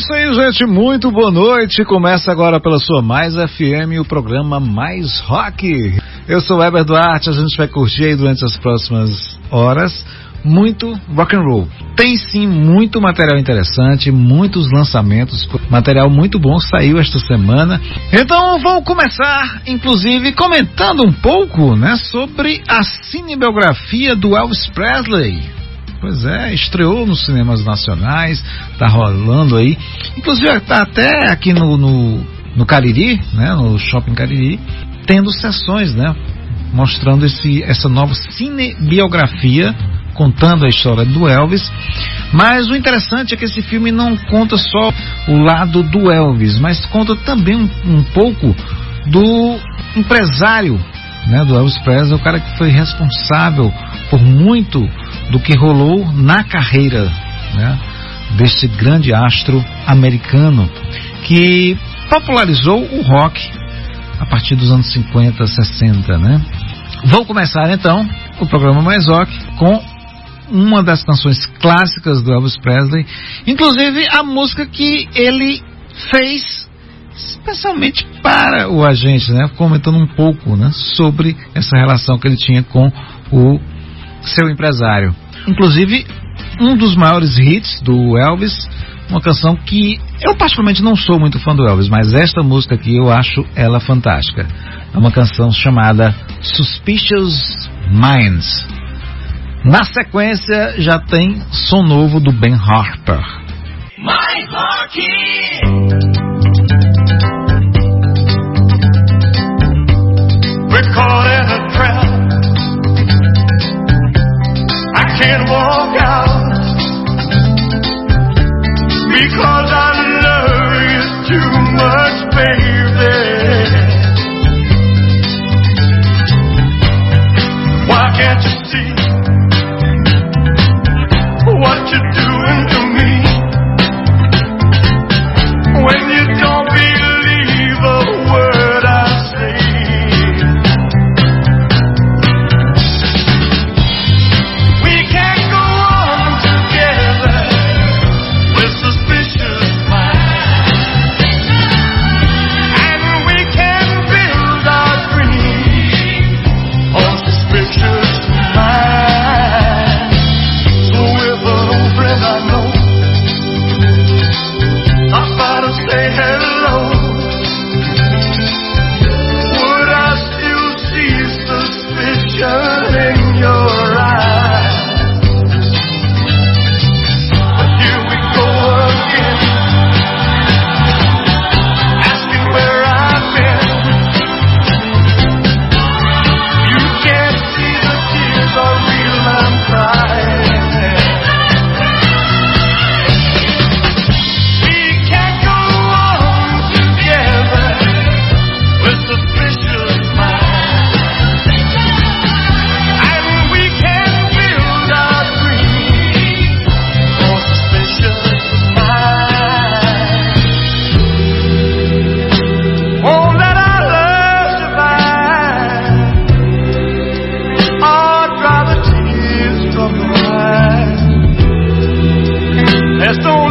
isso aí, gente. Muito boa noite. Começa agora pela sua Mais FM, o programa Mais Rock. Eu sou o Weber Duarte. A gente vai curtir aí durante as próximas horas muito rock and roll. Tem sim muito material interessante, muitos lançamentos, material muito bom saiu esta semana. Então vamos começar, inclusive, comentando um pouco, né, sobre a cinebiografia do Elvis Presley. Pois é, estreou nos cinemas nacionais, tá rolando aí. Inclusive tá até aqui no, no, no Cariri, né, no Shopping Cariri, tendo sessões, né, mostrando esse, essa nova cinebiografia contando a história do Elvis. Mas o interessante é que esse filme não conta só o lado do Elvis, mas conta também um, um pouco do empresário né, do Elvis Presley, o cara que foi responsável por muito do que rolou na carreira né, grande astro americano que popularizou o rock a partir dos anos 50, 60, né? Vamos começar então o programa Mais Rock com uma das canções clássicas do Elvis Presley, inclusive a música que ele fez especialmente para o agente, né? Comentando um pouco, né, sobre essa relação que ele tinha com o seu empresário. Inclusive, um dos maiores hits do Elvis, uma canção que eu particularmente não sou muito fã do Elvis, mas esta música aqui eu acho ela fantástica. É uma canção chamada Suspicious Minds. Na sequência já tem som novo do Ben Harper. My caught in a trap. Can't walk out. Because There's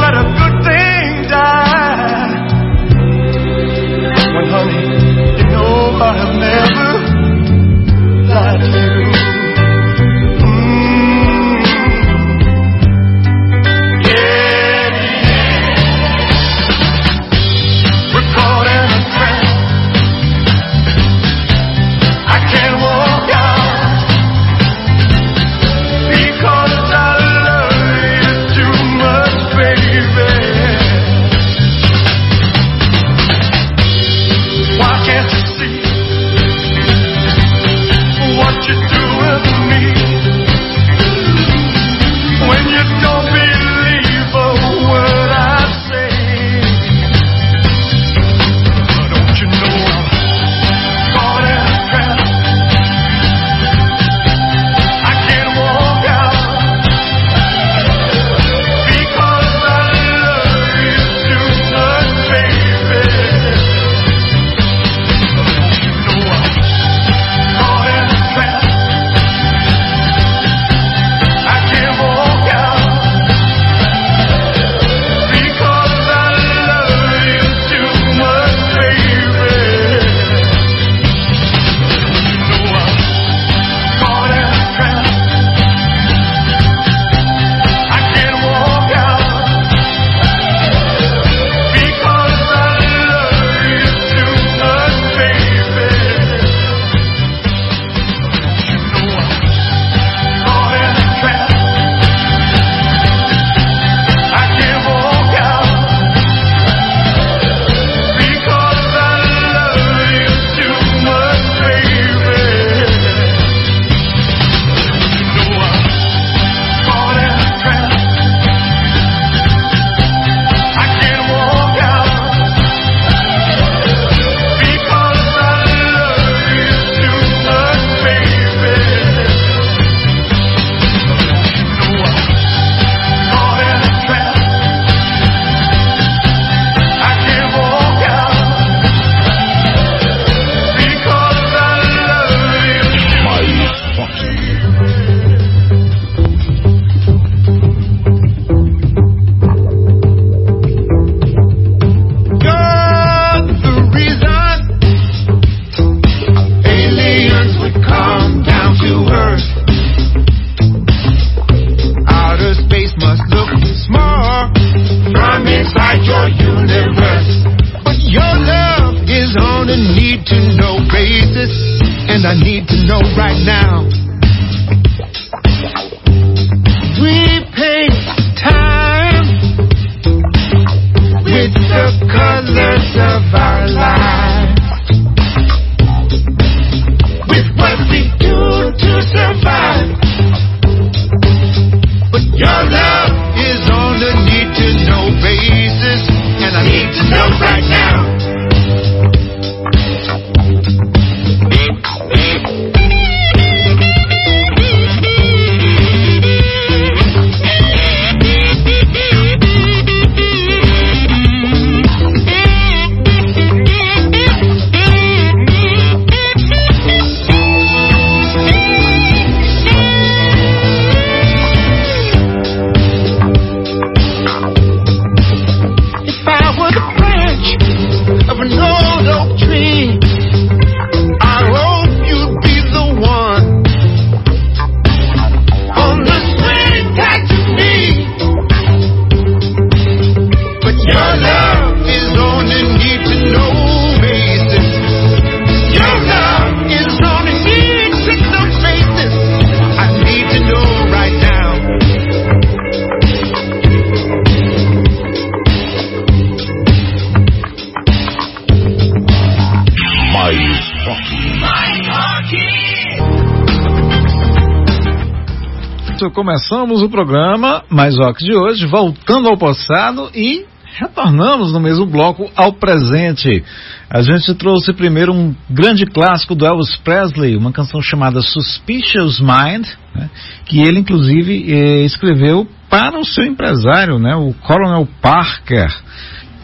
começamos o programa Mais Rock de hoje, voltando ao passado e retornamos no mesmo bloco ao presente. A gente trouxe primeiro um grande clássico do Elvis Presley, uma canção chamada Suspicious Mind, né, que ele inclusive eh, escreveu para o seu empresário, né, o Coronel Parker.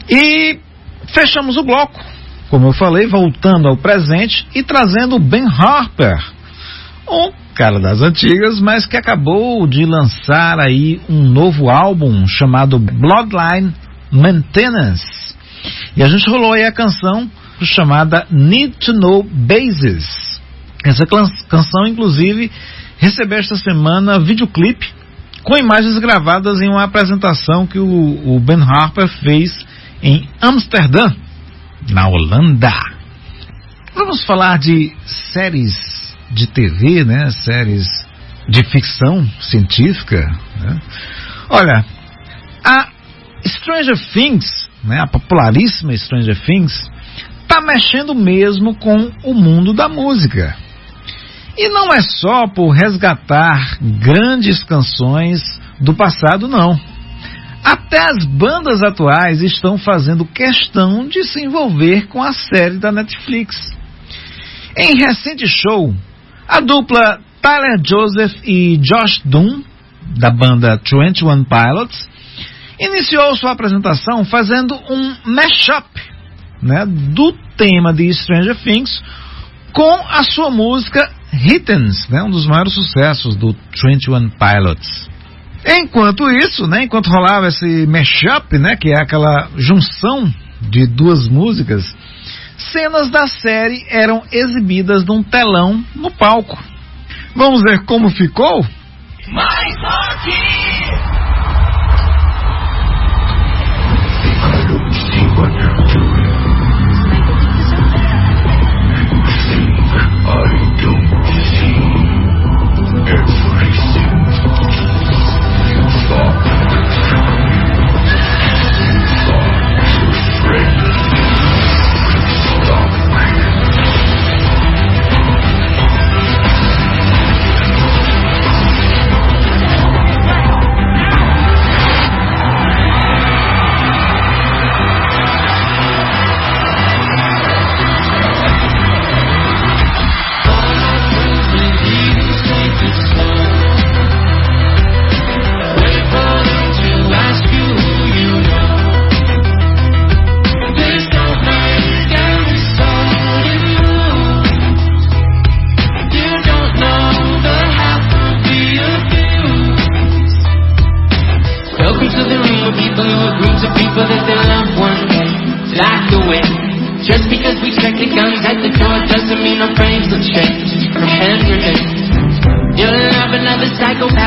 E fechamos o bloco, como eu falei, voltando ao presente e trazendo Ben Harper, um cara das antigas, mas que acabou de lançar aí um novo álbum chamado Bloodline Maintenance. E a gente rolou aí a canção chamada Need to Know Bases. Essa canção, inclusive, recebeu esta semana videoclipe com imagens gravadas em uma apresentação que o, o Ben Harper fez em Amsterdã, na Holanda. Vamos falar de séries de TV, né, séries de ficção científica. Né? Olha, a Stranger Things, né, a popularíssima Stranger Things, está mexendo mesmo com o mundo da música. E não é só por resgatar grandes canções do passado, não. Até as bandas atuais estão fazendo questão de se envolver com a série da Netflix. Em recente show, a dupla Tyler Joseph e Josh Doom, da banda 21 Pilots, iniciou sua apresentação fazendo um mashup né, do tema de Stranger Things com a sua música Hittens, né, um dos maiores sucessos do 21 Pilots. Enquanto isso, né, enquanto rolava esse mashup, né, que é aquela junção de duas músicas, cenas da série eram exibidas num telão no palco. Vamos ver como ficou? Mais with the guns at the door doesn't mean our brains will change. to hand. You're loving another psychopath.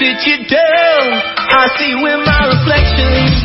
That you do. I see with my reflection.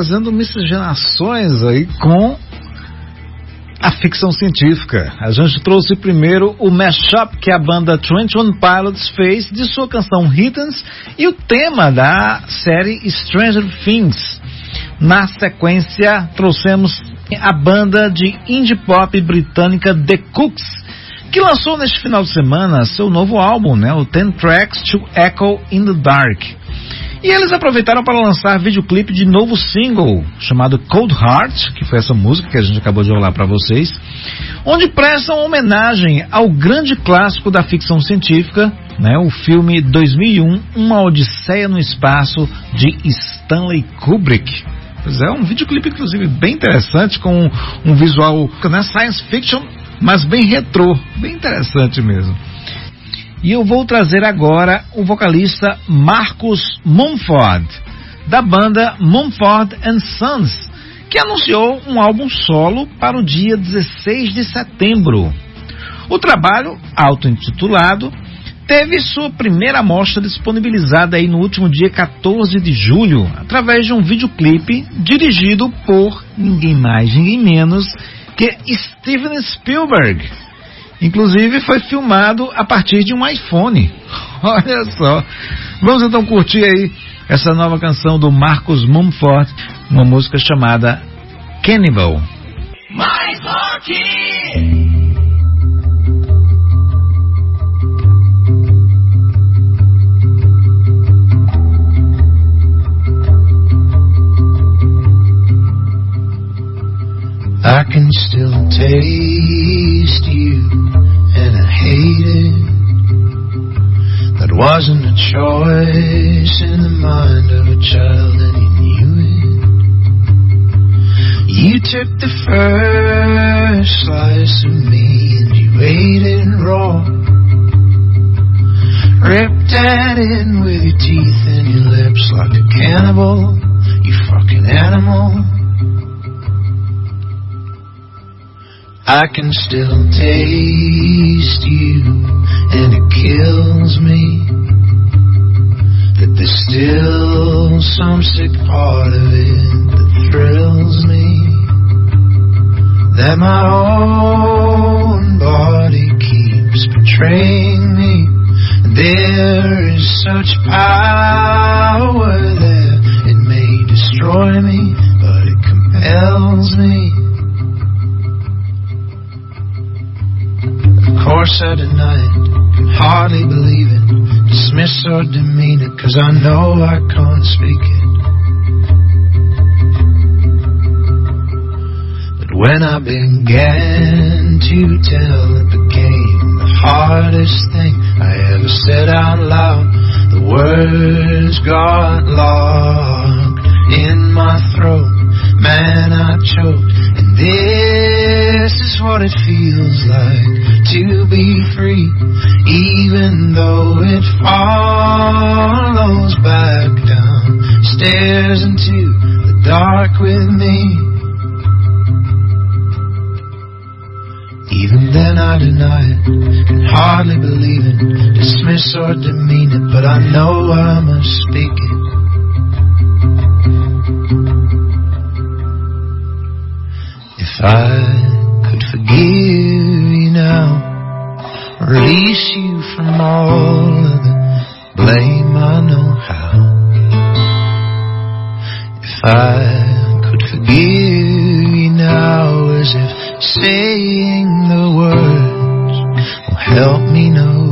Fazendo miscigenações aí com a ficção científica. A gente trouxe primeiro o mashup que a banda 21 Pilots fez de sua canção Hiddens e o tema da série Stranger Things. Na sequência, trouxemos a banda de indie pop britânica The Cooks, que lançou neste final de semana seu novo álbum, né, o 10 Tracks to Echo in the Dark. E eles aproveitaram para lançar videoclipe de novo single chamado Cold Heart, que foi essa música que a gente acabou de rolar para vocês, onde prestam homenagem ao grande clássico da ficção científica, né, o filme 2001, Uma Odisseia no Espaço de Stanley Kubrick. Pois é, um videoclipe inclusive bem interessante com um visual, né, science fiction, mas bem retrô, bem interessante mesmo. E eu vou trazer agora o vocalista Marcus Mumford, da banda Mumford Sons, que anunciou um álbum solo para o dia 16 de setembro. O trabalho, auto-intitulado, teve sua primeira amostra disponibilizada aí no último dia 14 de julho, através de um videoclipe dirigido por ninguém mais, ninguém menos que Steven Spielberg Inclusive foi filmado a partir de um iPhone. Olha só. Vamos então curtir aí essa nova canção do Marcos Mumford, uma música chamada Cannibal. Mais rock! I can still taste you, and I hate it. That wasn't a choice in the mind of a child, and he knew it. You took the first slice of me, and you ate it raw. Ripped at it with your teeth and your lips like a cannibal, you fucking animal. I can still taste you, and it kills me that there's still some sick part of it that thrills me. That my own body keeps betraying me. There is such power there, it may destroy me, but it compels me. Course I deny it, can hardly believe it, dismiss or demean it, cause I know I can't speak it. But when I began to tell, it became the hardest thing I ever said out loud. The words got locked in my throat. Man, I choked, and this is what it feels like to be free, even though it follows back down stairs into the dark with me. Even then I deny it, can hardly believe it, dismiss or demean it, but I know I must speak it. If I forgive you now, release you from all of the blame I know how. If I could forgive you now, as if saying the words will help me know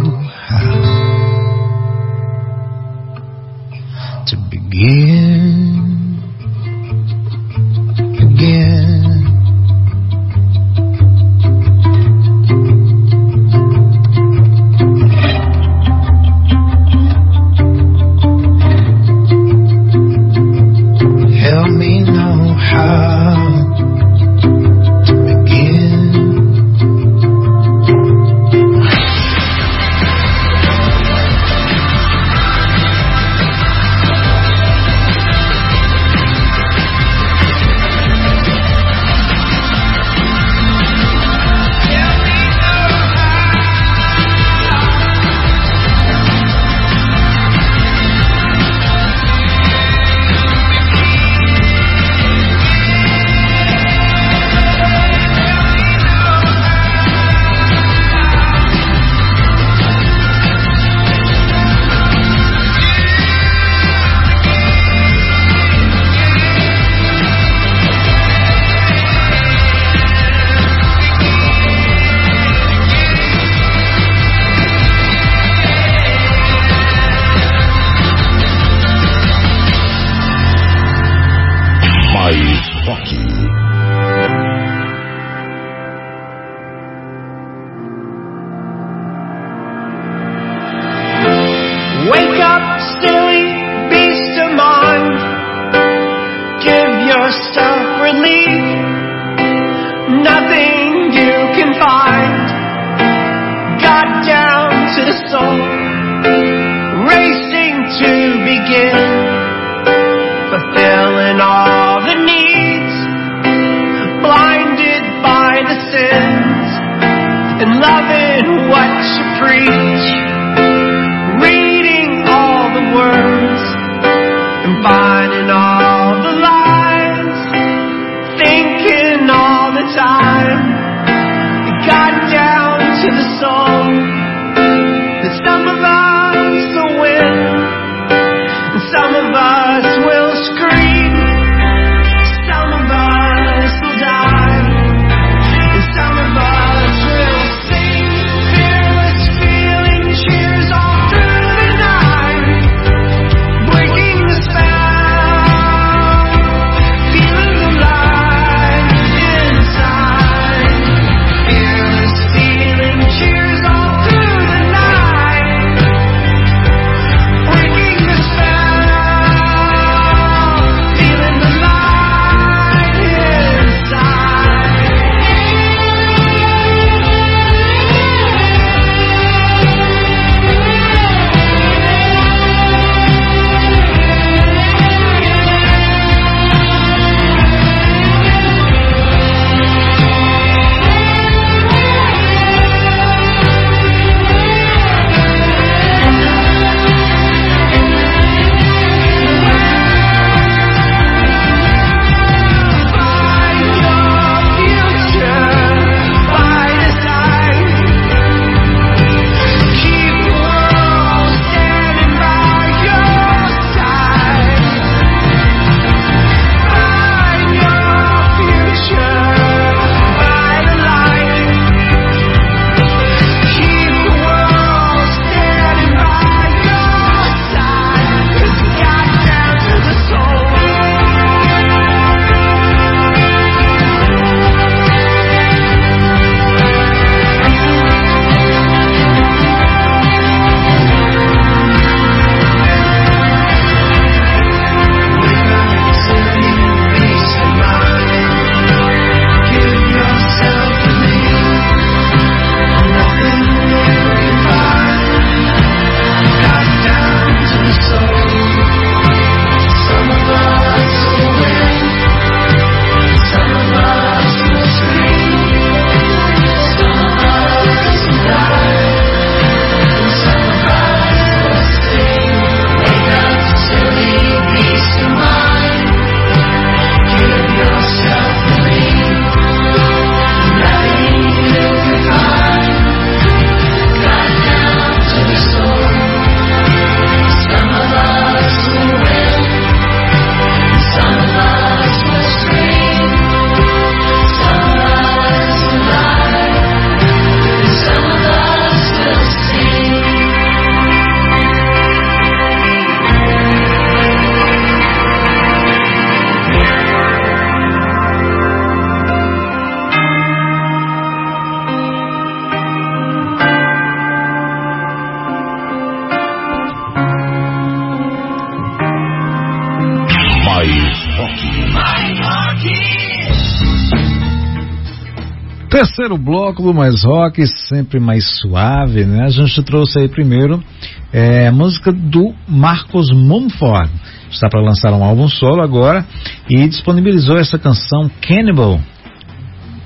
Terceiro bloco do Mais Rock, sempre mais suave, né? A gente trouxe aí primeiro é, a música do Marcos Mumford. Está para lançar um álbum solo agora e disponibilizou essa canção Cannibal.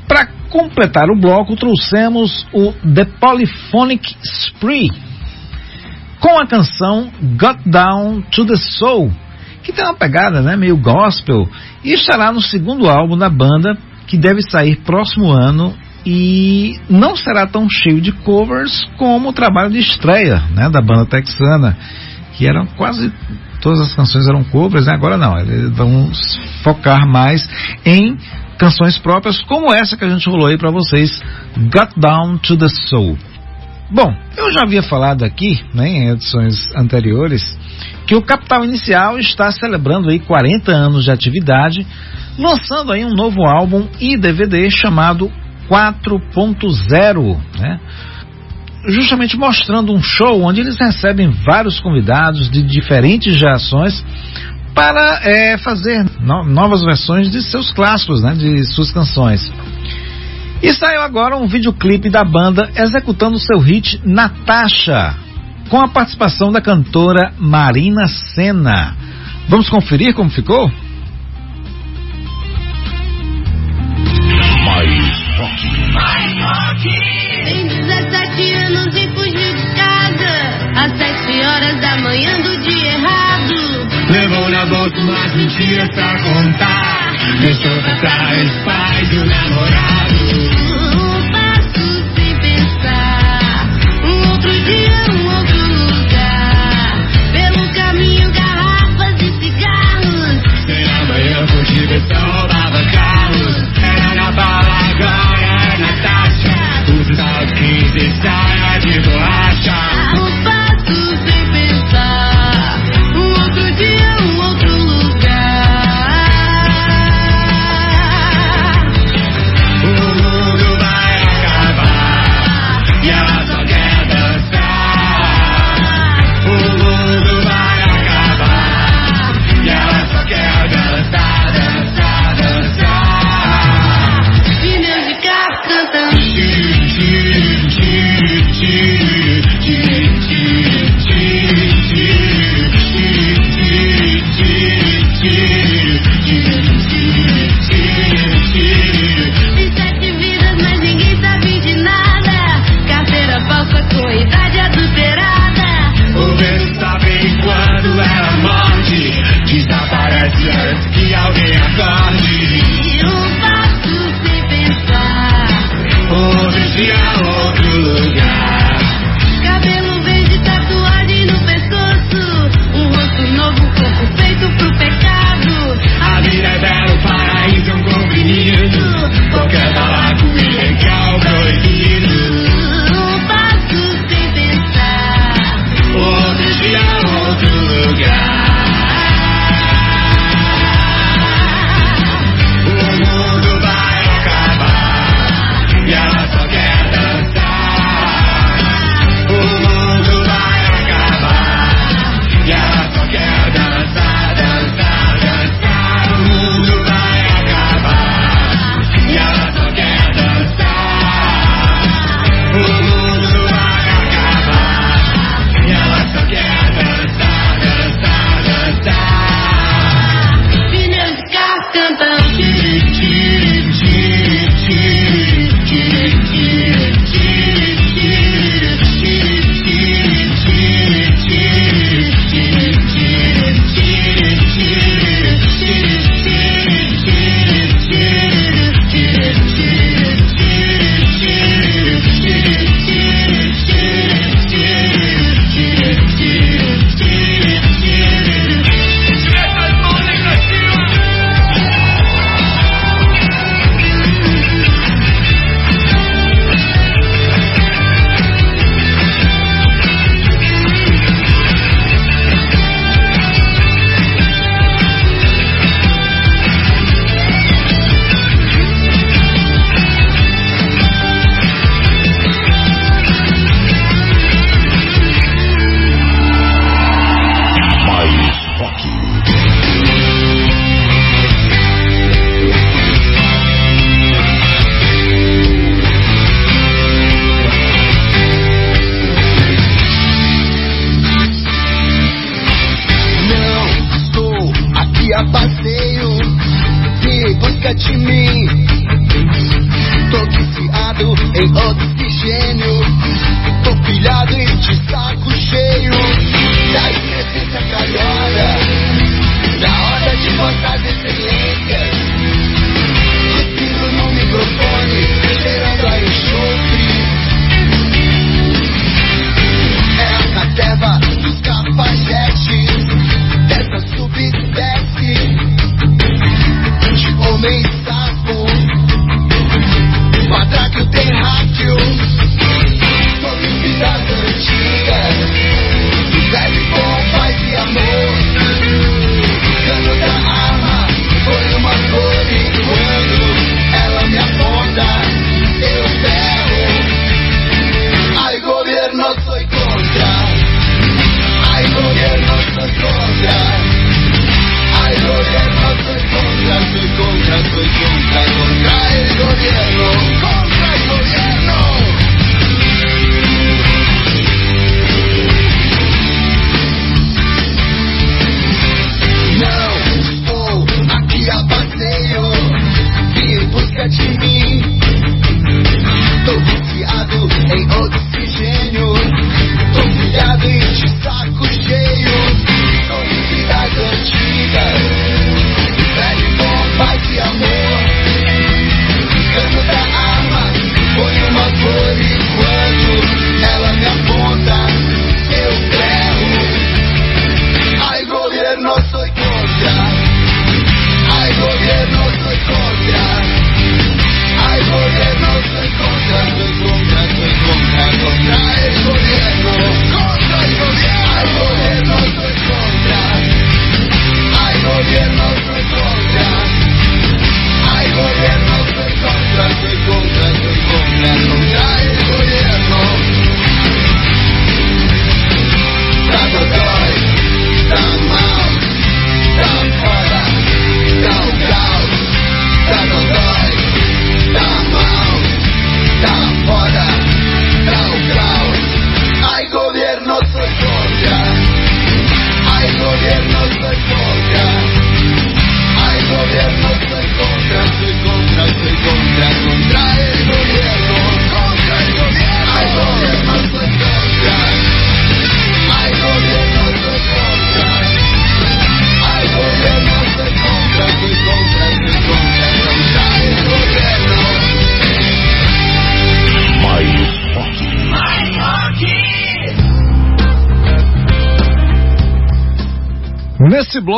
Para completar o bloco, trouxemos o The Polyphonic Spree com a canção Got Down to the Soul, que tem uma pegada né, meio gospel, e estará no segundo álbum da banda, que deve sair próximo ano e não será tão cheio de covers como o trabalho de estreia né, da banda texana, que eram quase todas as canções eram covers, né? agora não, eles vão focar mais em canções próprias, como essa que a gente rolou aí para vocês, Got Down to the Soul. Bom, eu já havia falado aqui, né, em edições anteriores, que o Capital Inicial está celebrando aí 40 anos de atividade, lançando aí um novo álbum e DVD chamado 4.0, né? justamente mostrando um show onde eles recebem vários convidados de diferentes gerações para é, fazer no, novas versões de seus clássicos, né, de suas canções. E saiu agora um videoclipe da banda executando seu hit Natasha, com a participação da cantora Marina Senna. Vamos conferir como ficou? rock. Mais rock! Tem 17 anos e fugiu de casa. Às 7 horas da manhã do dia errado. Levou na boca umas mentiras pra contar. Deixou pra trás pai o namorado. Um passo sem pensar. Um outro dia. you go outside.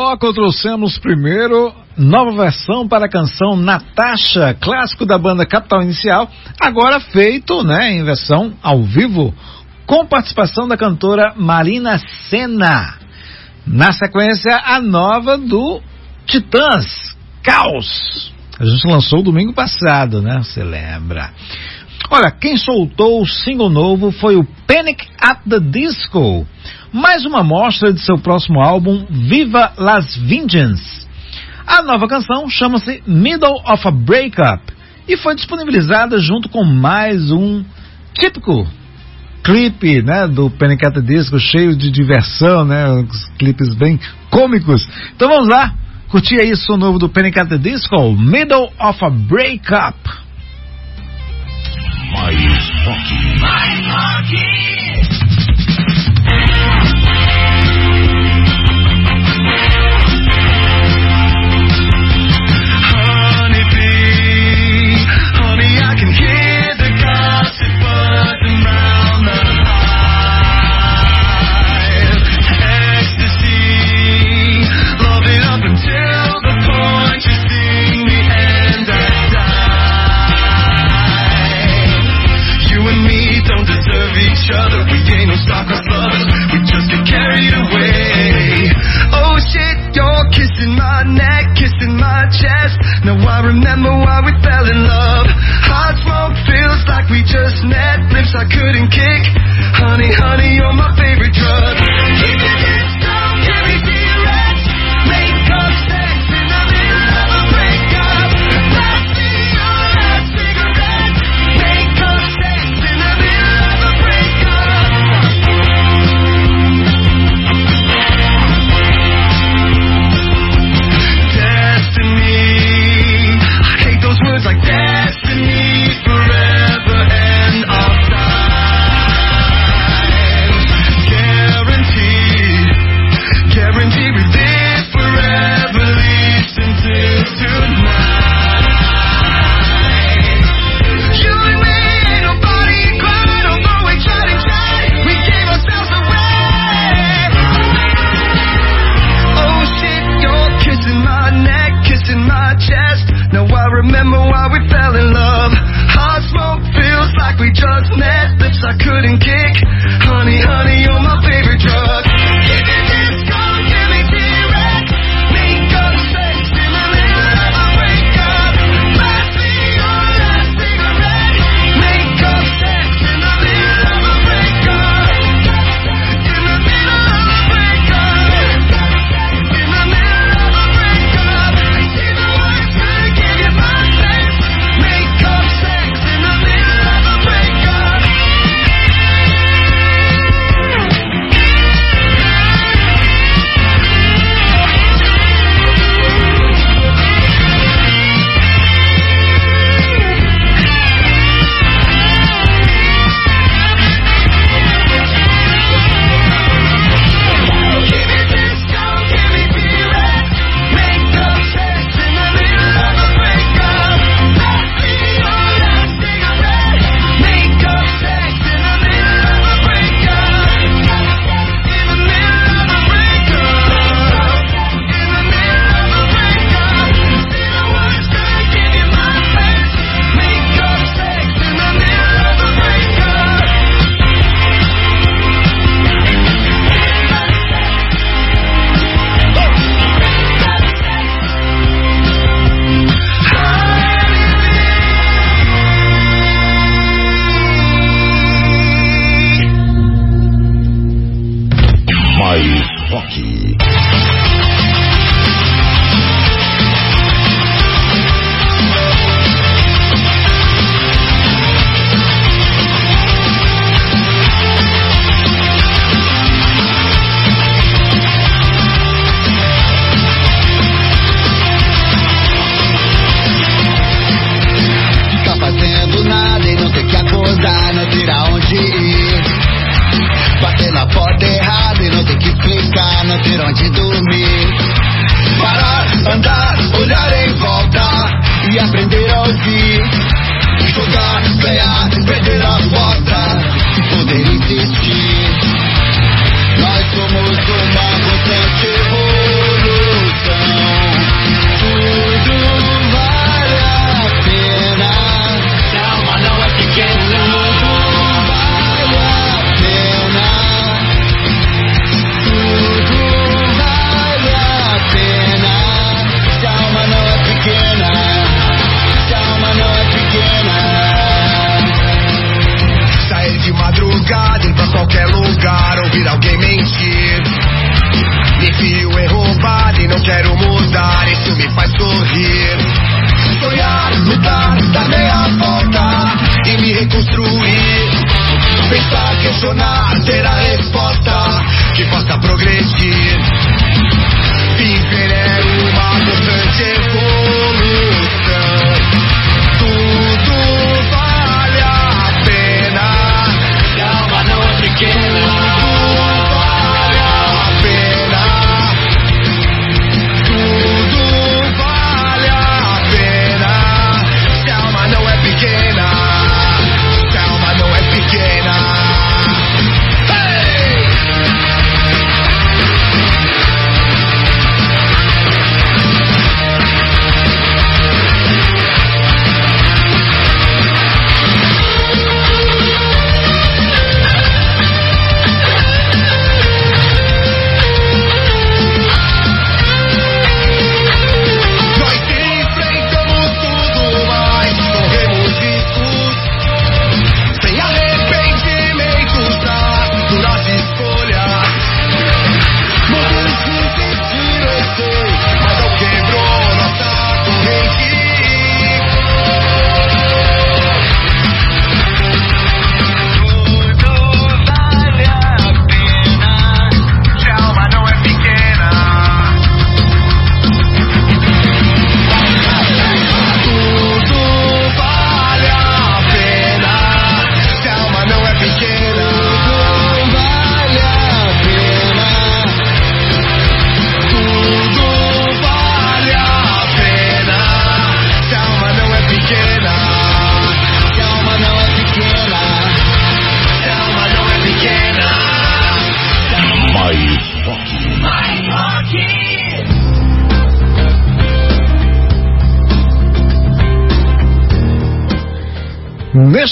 Bloco trouxemos primeiro nova versão para a canção Natasha, clássico da banda Capital Inicial, agora feito, né, em versão ao vivo, com participação da cantora Marina Senna. Na sequência, a nova do Titãs, Caos. A gente lançou domingo passado, né? Você lembra? Olha, quem soltou o single novo foi o Panic at the Disco. Mais uma mostra de seu próximo álbum, Viva Las Vengeance. A nova canção chama-se Middle of a Breakup e foi disponibilizada junto com mais um típico clipe, né, do Panic at the Disco, cheio de diversão, né, uns clipes bem cômicos. Então vamos lá, curtir aí o som novo do Panic at the Disco, Middle of a Breakup. Mais rock. Honeybee, I couldn't kick. Honey, honey, you're my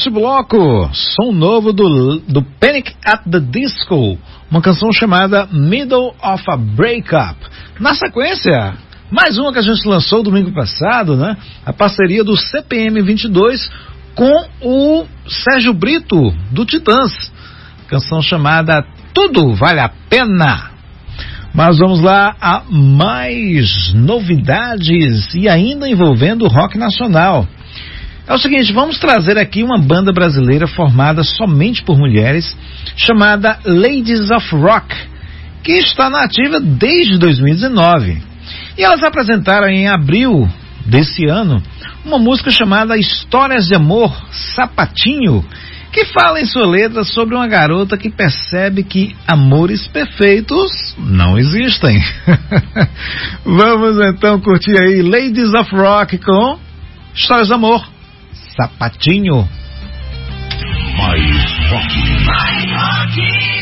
Neste bloco, som novo do, do Panic at the Disco, uma canção chamada Middle of a Breakup. Na sequência, mais uma que a gente lançou domingo passado, né? A parceria do CPM 22 com o Sérgio Brito, do Titãs. Canção chamada Tudo Vale a Pena. Mas vamos lá a mais novidades e ainda envolvendo o rock nacional. É o seguinte, vamos trazer aqui uma banda brasileira formada somente por mulheres, chamada Ladies of Rock, que está na ativa desde 2019. E elas apresentaram em abril desse ano uma música chamada Histórias de Amor Sapatinho, que fala em sua letra sobre uma garota que percebe que amores perfeitos não existem. Vamos então curtir aí Ladies of Rock com Histórias de Amor Sapatinho. Mais rock. Você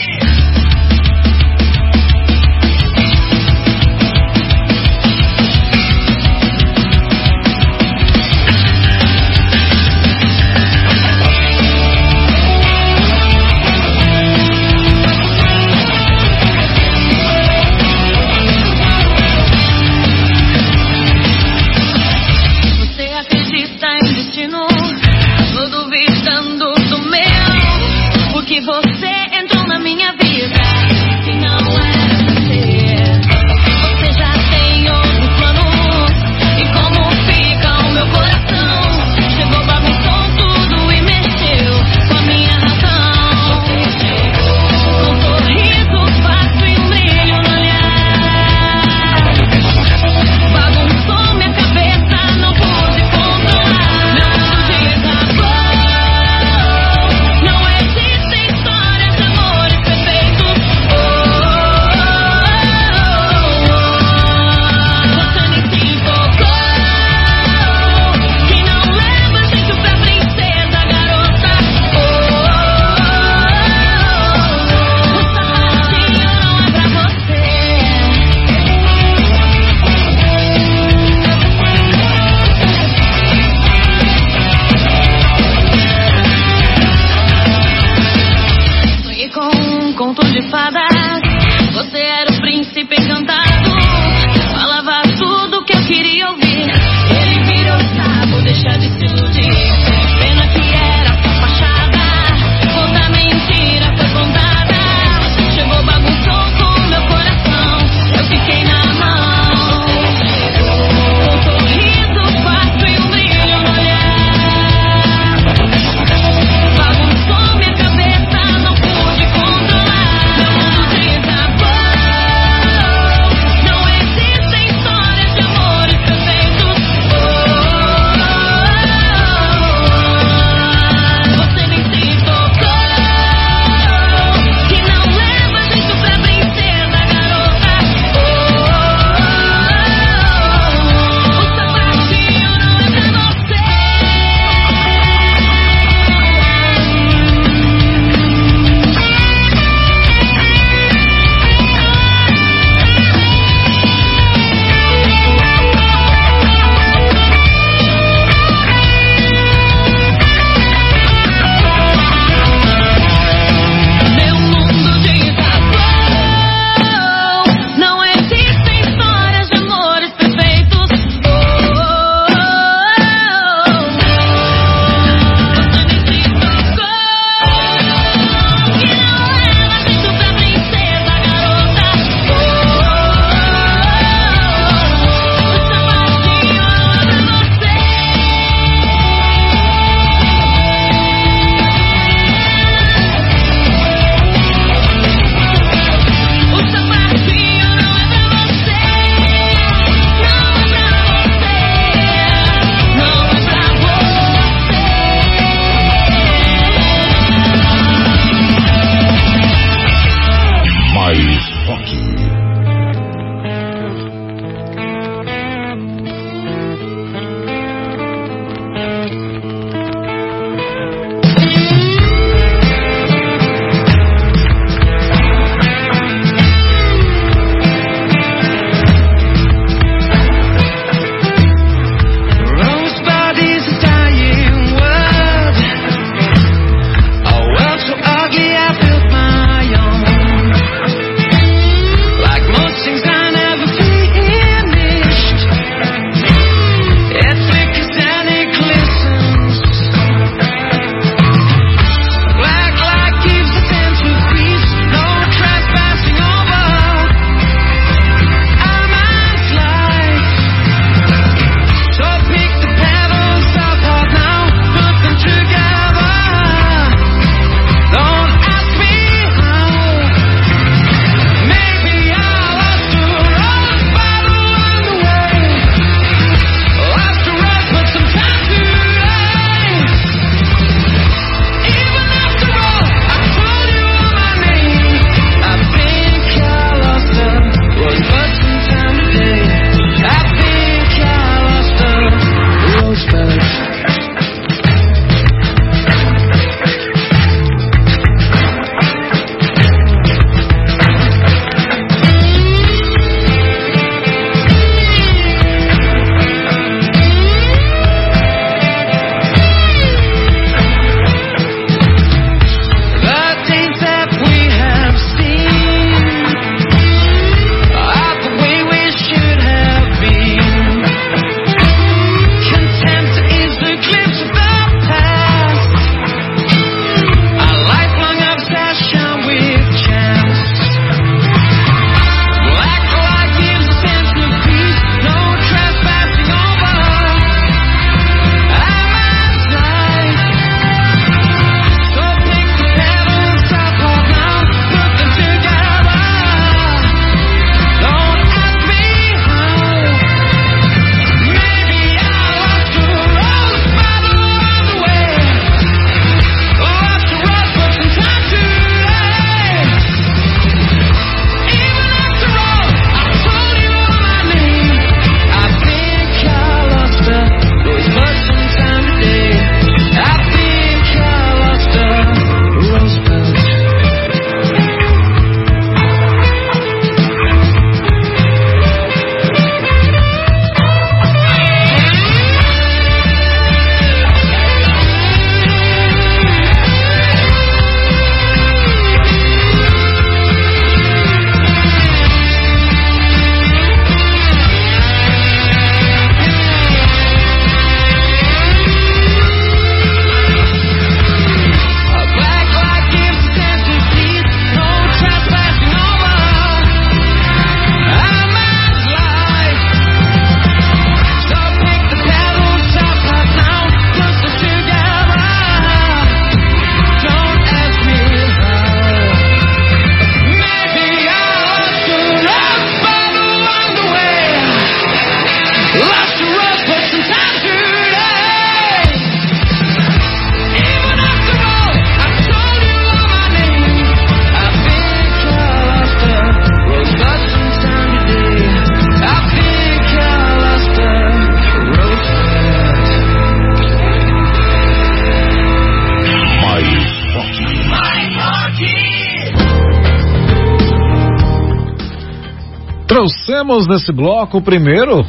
trouxemos nesse bloco o primeiro,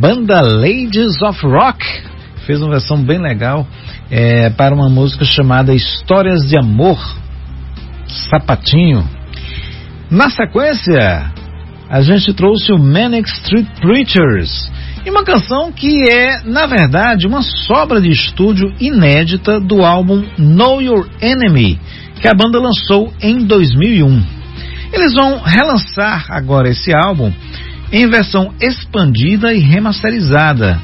banda Ladies of Rock. Fez uma versão bem legal é, para uma música chamada Histórias de Amor, Sapatinho. Na sequência, a gente trouxe o Manic Street Preachers e uma canção que é, na verdade, uma sobra de estúdio inédita do álbum Know Your Enemy, que a banda lançou em 2001. Eles vão relançar agora esse álbum em versão expandida e remasterizada.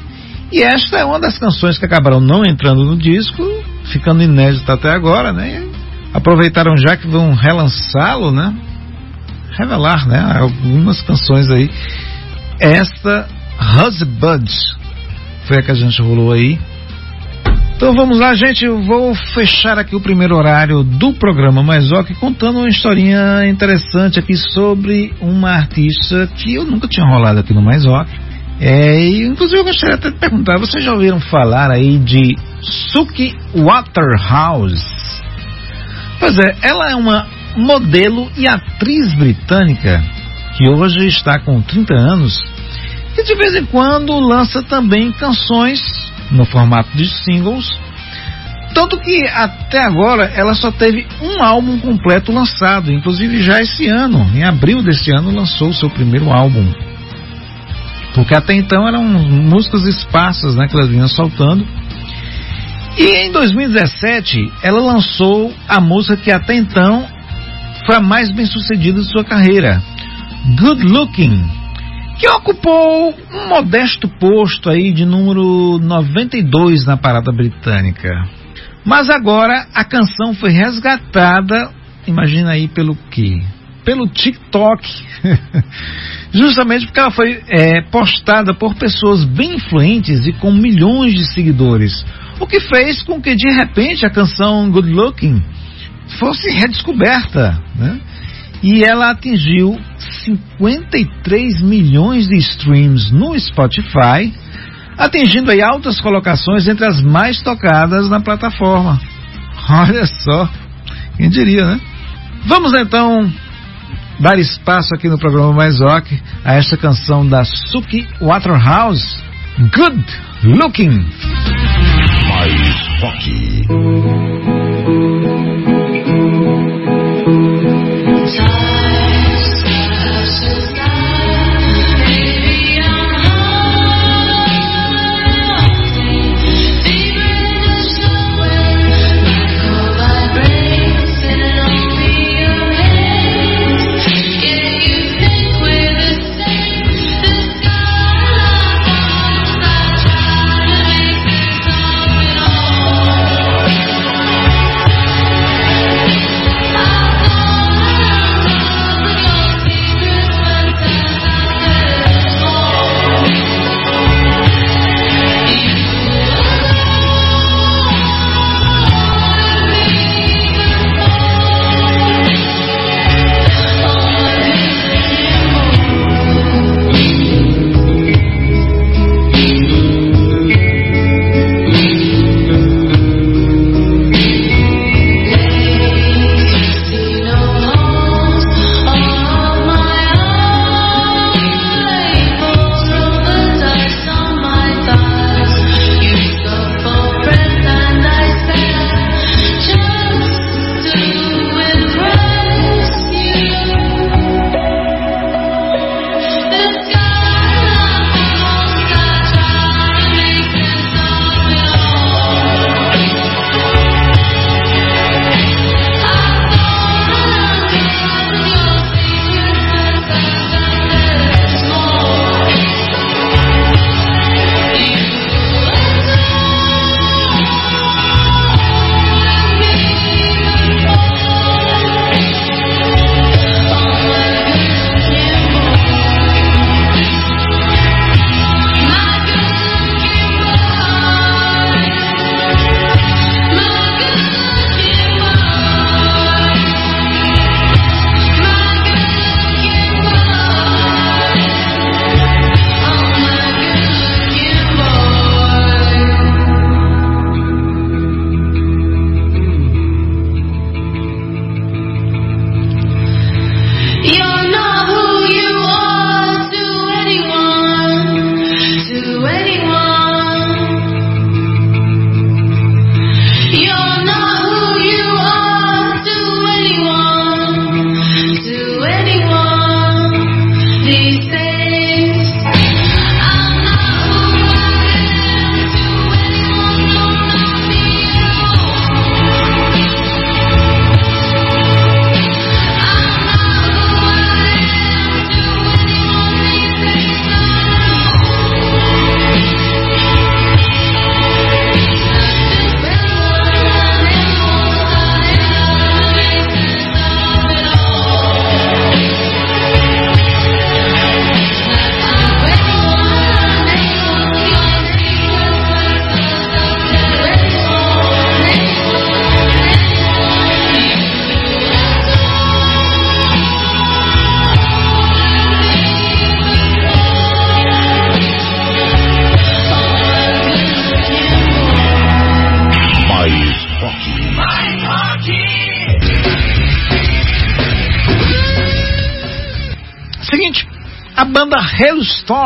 E esta é uma das canções que acabaram não entrando no disco, ficando inédita até agora, né? Aproveitaram já que vão relançá-lo, né? Revelar, né? Algumas canções aí. Esta Husband foi a que a gente rolou aí. Então vamos lá, gente. Eu vou fechar aqui o primeiro horário do programa Mais Rock contando uma historinha interessante aqui sobre uma artista que eu nunca tinha rolado aqui no Mais Rock. É, e, inclusive eu gostaria até de perguntar, vocês já ouviram falar aí de Suki Waterhouse? Pois é, ela é uma modelo e atriz britânica que hoje está com 30 anos e de vez em quando lança também canções no formato de singles. Tanto que até agora ela só teve um álbum completo lançado, inclusive já esse ano, em abril deste ano, lançou o seu primeiro álbum. Porque até então eram músicas esparsas né, que ela vinha soltando. E em 2017 ela lançou a música que até então foi a mais bem sucedida de sua carreira, Good Looking, que ocupou um modesto posto aí de número 92 na parada britânica. Mas agora a canção foi resgatada, imagina aí pelo quê? Pelo TikTok. Justamente porque ela foi é, postada por pessoas bem influentes e com milhões de seguidores. O que fez com que de repente a canção Good Looking fosse redescoberta. Né? E ela atingiu 53 milhões de streams no Spotify, atingindo aí altas colocações entre as mais tocadas na plataforma. Olha só, quem diria, né? Vamos então dar espaço aqui no programa Mais Rock a esta canção da Suki Waterhouse, Good Looking. Mais rock. time.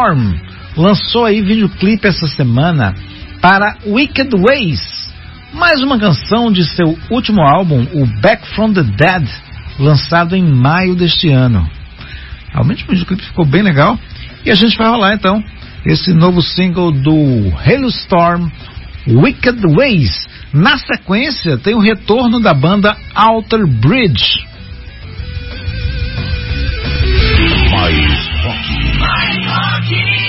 Storm lançou aí videoclipe essa semana para Wicked Ways, mais uma canção de seu último álbum, o Back from the Dead, lançado em maio deste ano. Realmente o videoclipe ficou bem legal e a gente vai rolar então esse novo single do Halo Storm, Wicked Ways. Na sequência tem o retorno da banda Alter Bridge Minority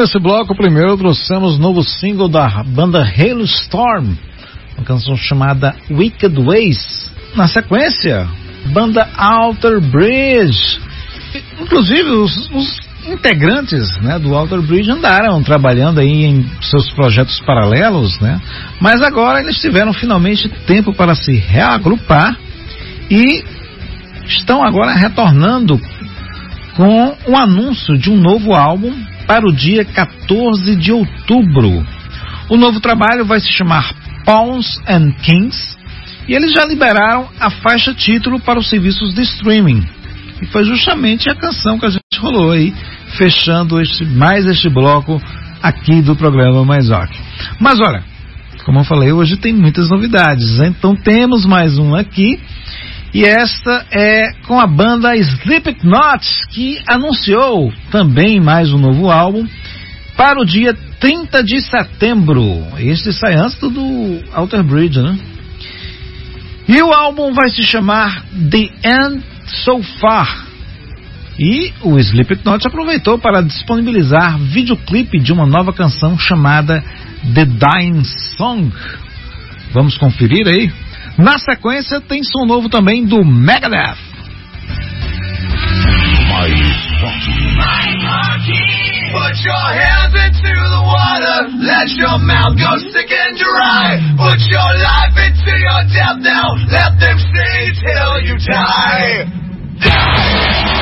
nesse bloco primeiro trouxemos novo single da banda Hailstorm, uma canção chamada Wicked Ways. Na sequência, banda Alter Bridge. Inclusive os, os integrantes né, do Alter Bridge andaram trabalhando aí em seus projetos paralelos, né? Mas agora eles tiveram finalmente tempo para se reagrupar e estão agora retornando com o anúncio de um novo álbum para o dia 14 de outubro. O novo trabalho vai se chamar Pawns and Kings e eles já liberaram a faixa título para os serviços de streaming. E foi justamente a canção que a gente rolou aí, fechando este, mais este bloco aqui do programa Mais Rock. Mas olha, como eu falei, hoje tem muitas novidades. Então temos mais um aqui. E esta é com a banda Slipknot, que anunciou também mais um novo álbum para o dia 30 de setembro. Este sai antes do Alter Bridge, né? E o álbum vai se chamar The End So Far. E o Slipknot aproveitou para disponibilizar videoclipe de uma nova canção chamada The Dying Song. Vamos conferir aí? Na sequência tem som novo também do Megadeth. Put your hands into the water, let your mouth go sick and dry. Put your life into your death now, let them say till you die. Denied,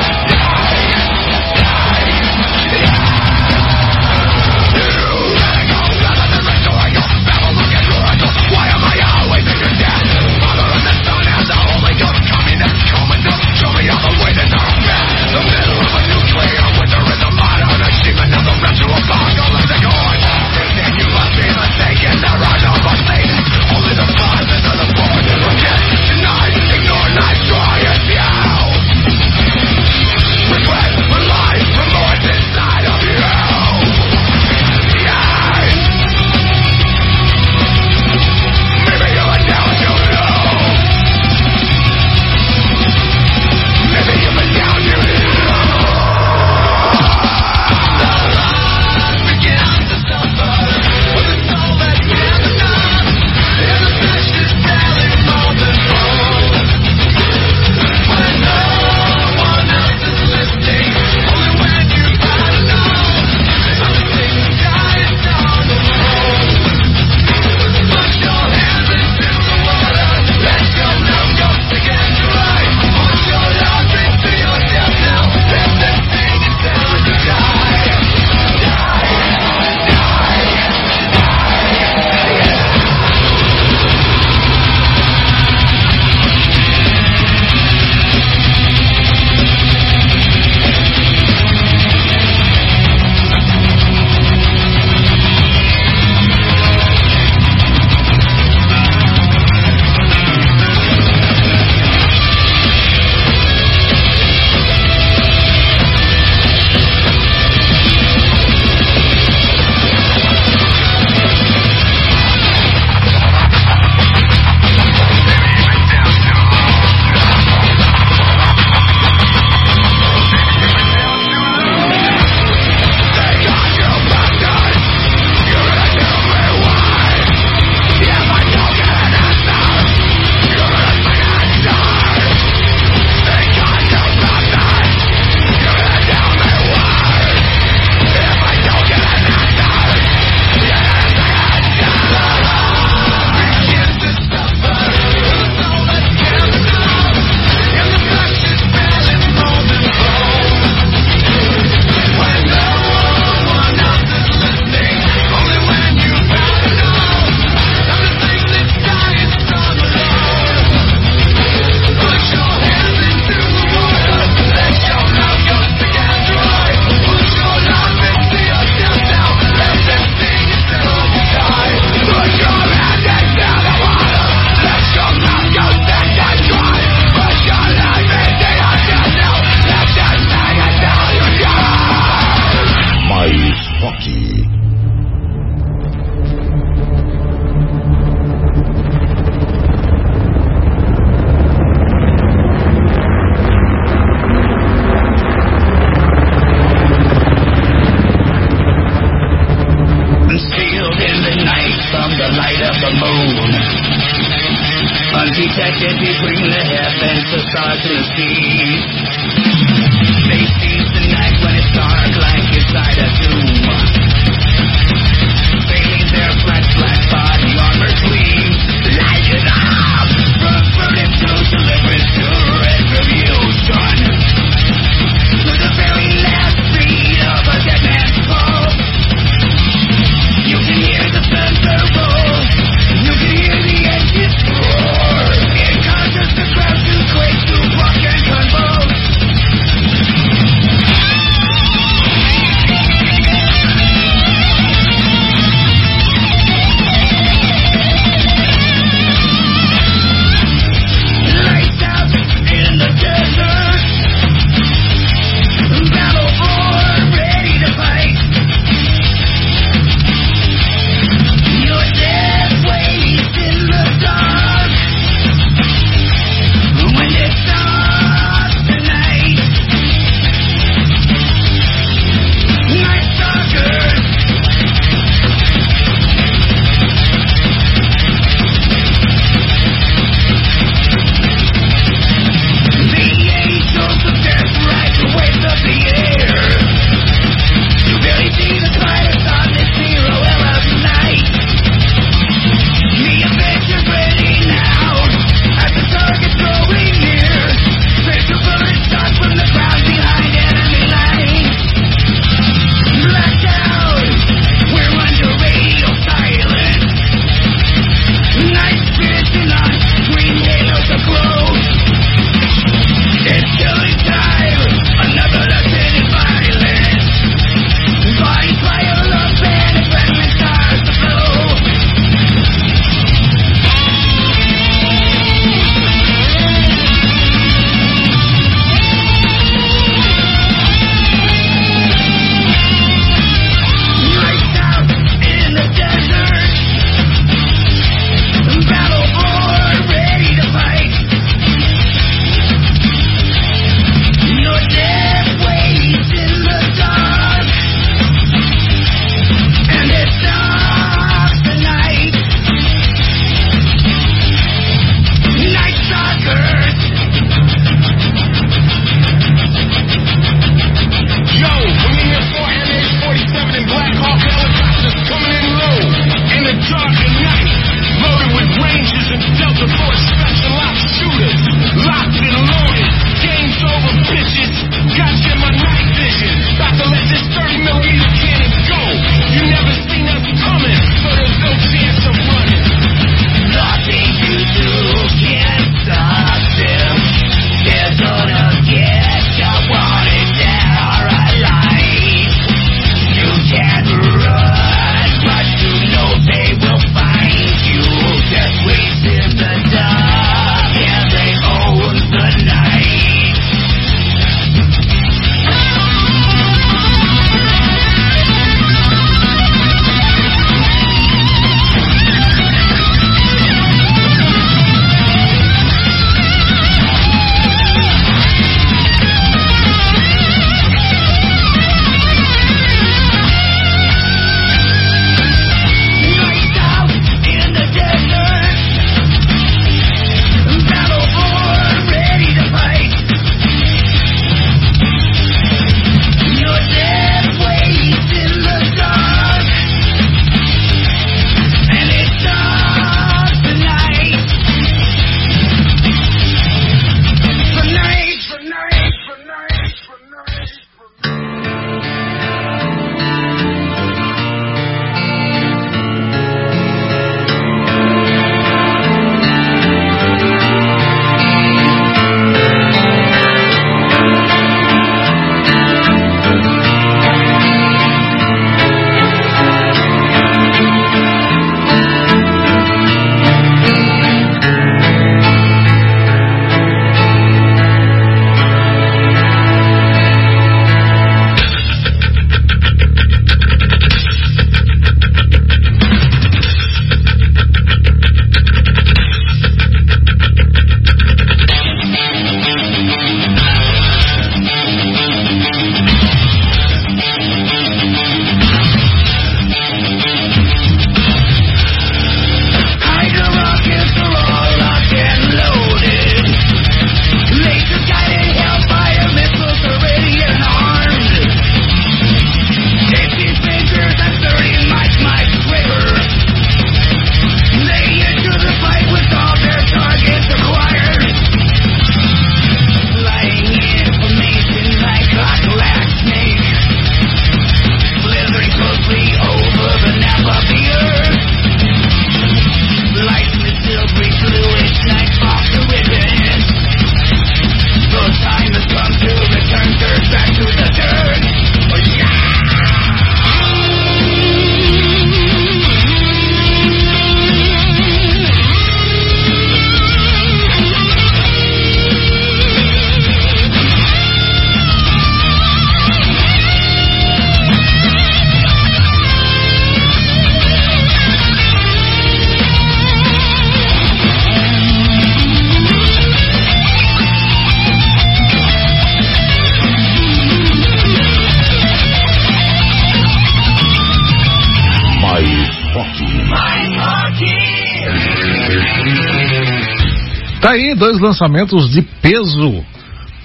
lançamentos de peso.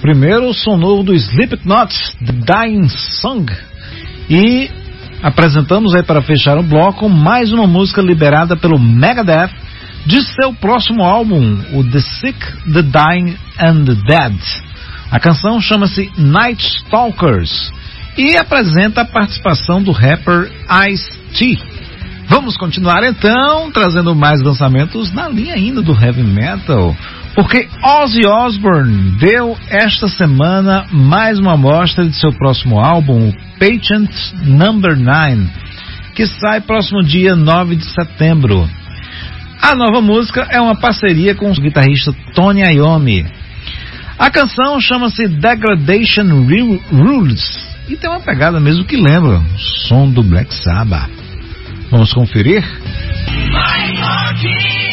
Primeiro, o som novo do Slipknot, The Dying Song. E apresentamos aí para fechar o bloco mais uma música liberada pelo Megadeth de seu próximo álbum, o The Sick, The Dying and the Dead. A canção chama-se Night Stalkers e apresenta a participação do rapper Ice-T. Vamos continuar então, trazendo mais lançamentos na linha ainda do heavy metal, porque Ozzy Osbourne deu esta semana mais uma amostra de seu próximo álbum, Patient Number 9, que sai próximo dia 9 de setembro. A nova música é uma parceria com o guitarrista Tony Iommi. A canção chama-se Degradation Ru- Rules e tem uma pegada mesmo que lembra o som do Black Sabbath. Vamos conferir? Covering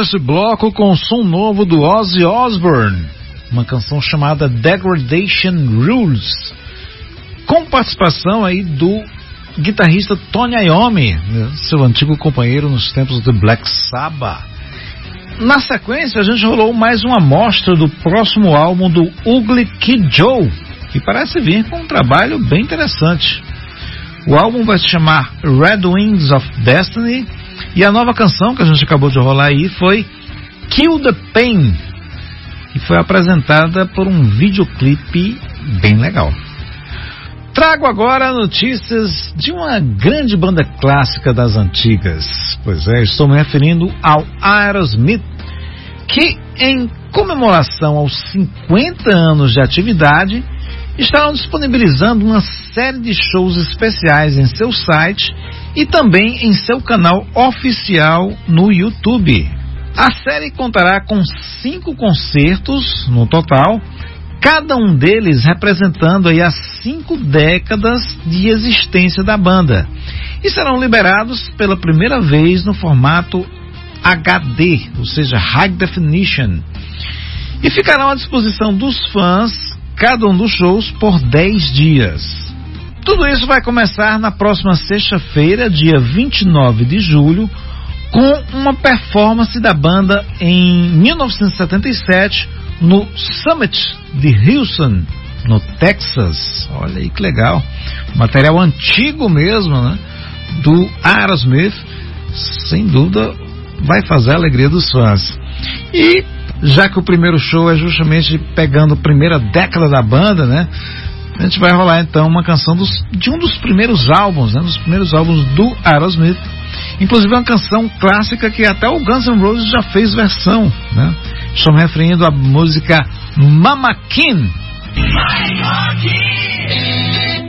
Este bloco com som novo do Ozzy Osbourne, uma canção chamada Degradation Rules, com participação aí do guitarrista Tony Iommi, né, seu antigo companheiro nos tempos do Black Sabbath. Na sequência, a gente rolou mais uma amostra do próximo álbum do Ugly Kid Joe, que parece vir com um trabalho bem interessante. O álbum vai se chamar Red Wings of Destiny e a nova canção que a gente acabou de rolar aí foi Kill the Pain, e foi apresentada por um videoclipe bem legal. Trago agora notícias de uma grande banda clássica das antigas. Pois é, estou me referindo ao Aerosmith, que em comemoração aos 50 anos de atividade, estarão disponibilizando uma série de shows especiais em seu site e também em seu canal oficial no YouTube. A série contará com cinco concertos no total, cada um deles representando aí as cinco décadas de existência da banda. E serão liberados pela primeira vez no formato HD, ou seja, High Definition. E ficarão à disposição dos fãs, cada um dos shows, por 10 dias. Tudo isso vai começar na próxima sexta-feira, dia 29 de julho, com uma performance da banda em 1977 no Summit de Houston, no Texas. Olha aí que legal. Material antigo mesmo, né? Do Aerosmith. Sem dúvida vai fazer a alegria dos fãs. E já que o primeiro show é justamente pegando a primeira década da banda, né? A gente vai rolar então uma canção dos, de um dos primeiros álbuns, né? Dos primeiros álbuns do Aerosmith. Inclusive é uma canção clássica que até o Guns N' Roses já fez versão, né? Estou me referindo à música Mama Kin. Ain't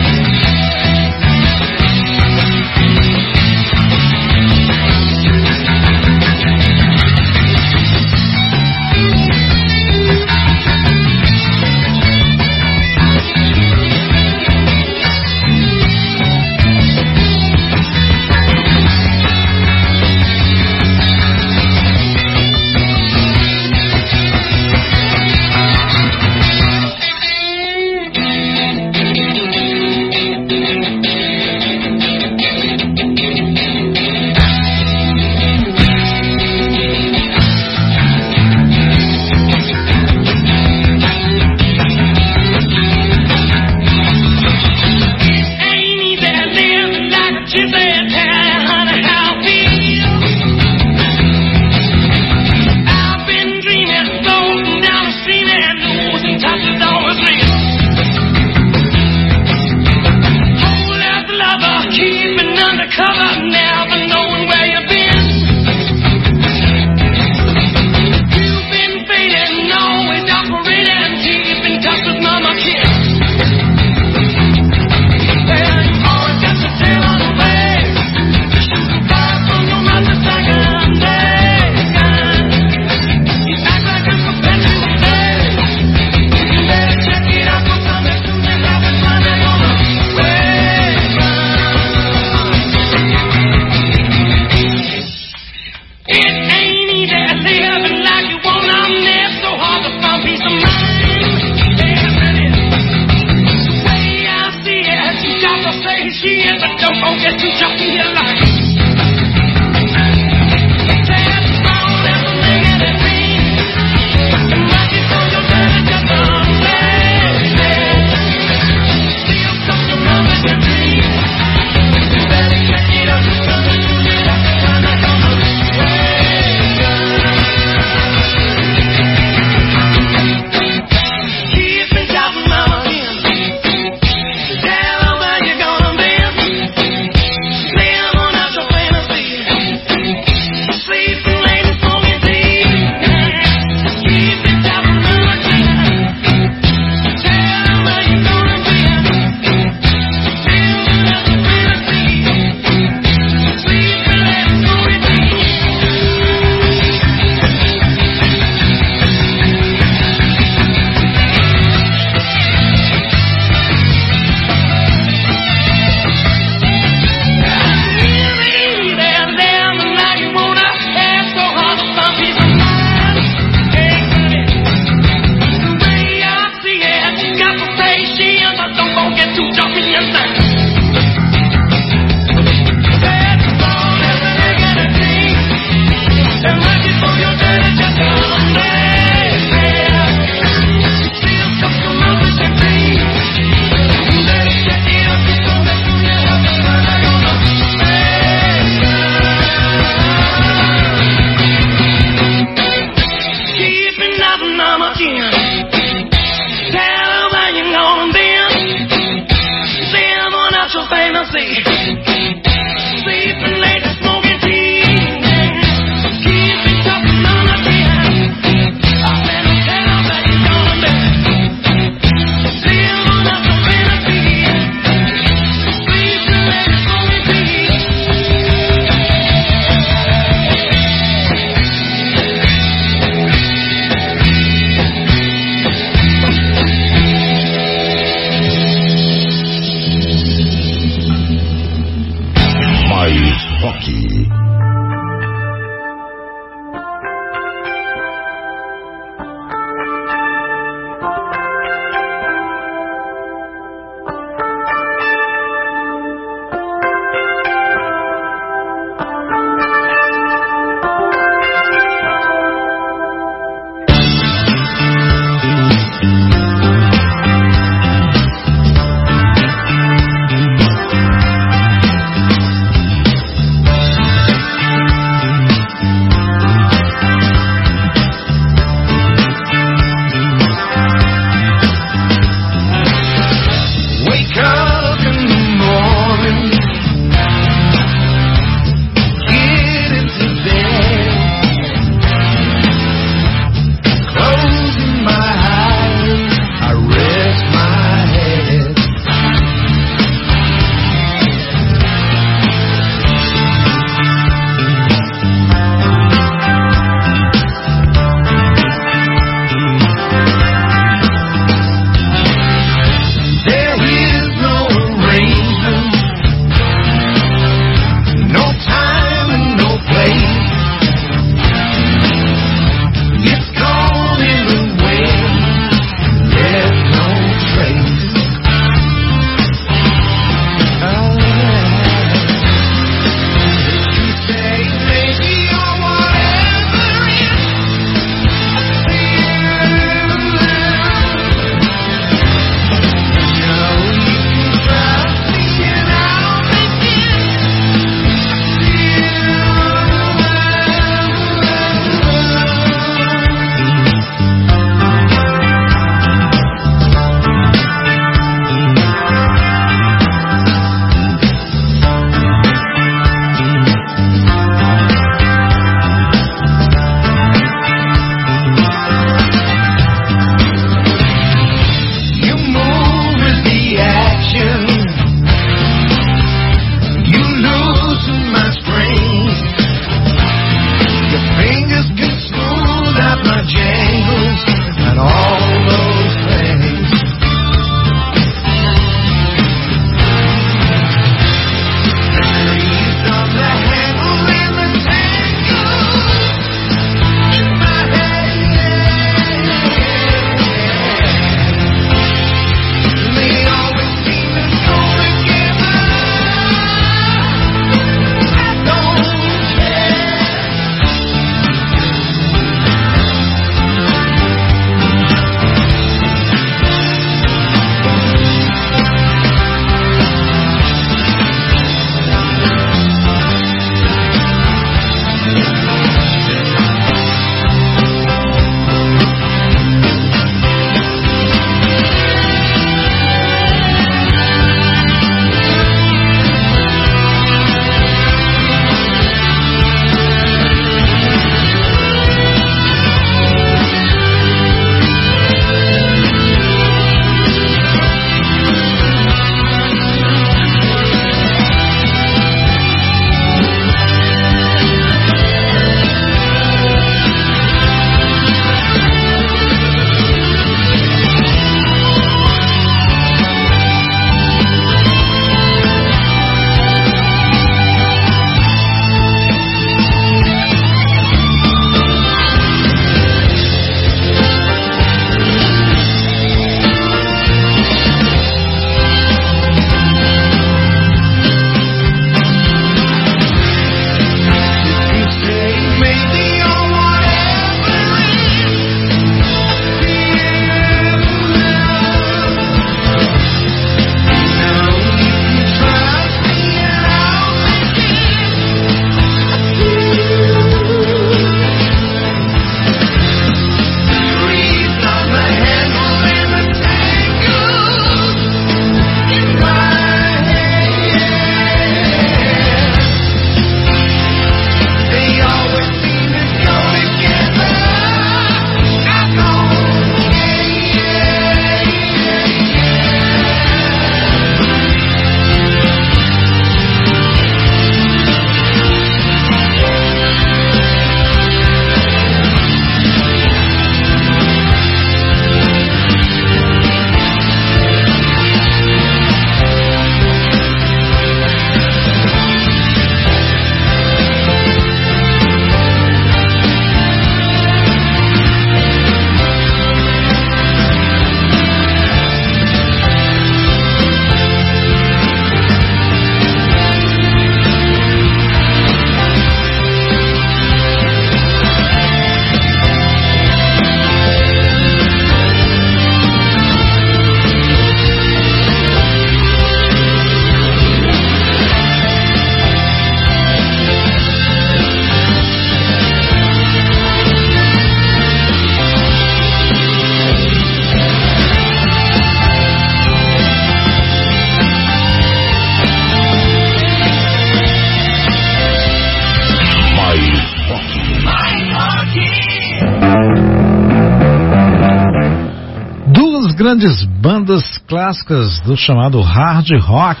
clássicas do chamado hard rock.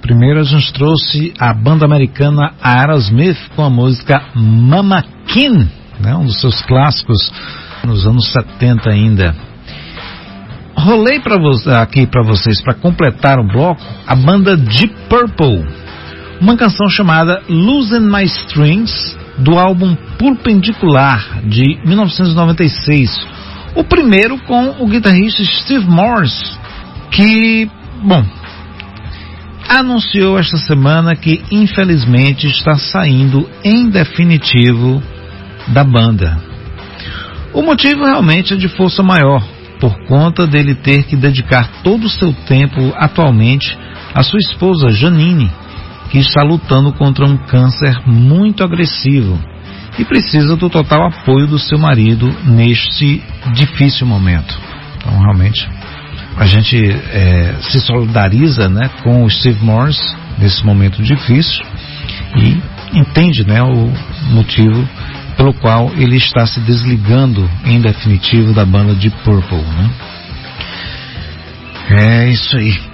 Primeiro a gente trouxe a banda americana Aerosmith com a música Mama Kin, né, um dos seus clássicos nos anos 70 ainda. Rolei vo aqui para vocês, para completar o bloco, a banda Deep Purple, uma canção chamada Losing My Strings, do álbum Perpendicular, de 1996. O primeiro com o guitarrista Steve Morse, que, bom, anunciou esta semana que infelizmente está saindo em definitivo da banda. O motivo realmente é de força maior, por conta dele ter que dedicar todo o seu tempo atualmente à sua esposa Janine, que está lutando contra um câncer muito agressivo e precisa do total apoio do seu marido neste difícil momento. Então, realmente, a gente é, se solidariza né, com o Steve Morris nesse momento difícil e entende né, o motivo pelo qual ele está se desligando em definitivo da banda de Purple. Né? É isso aí.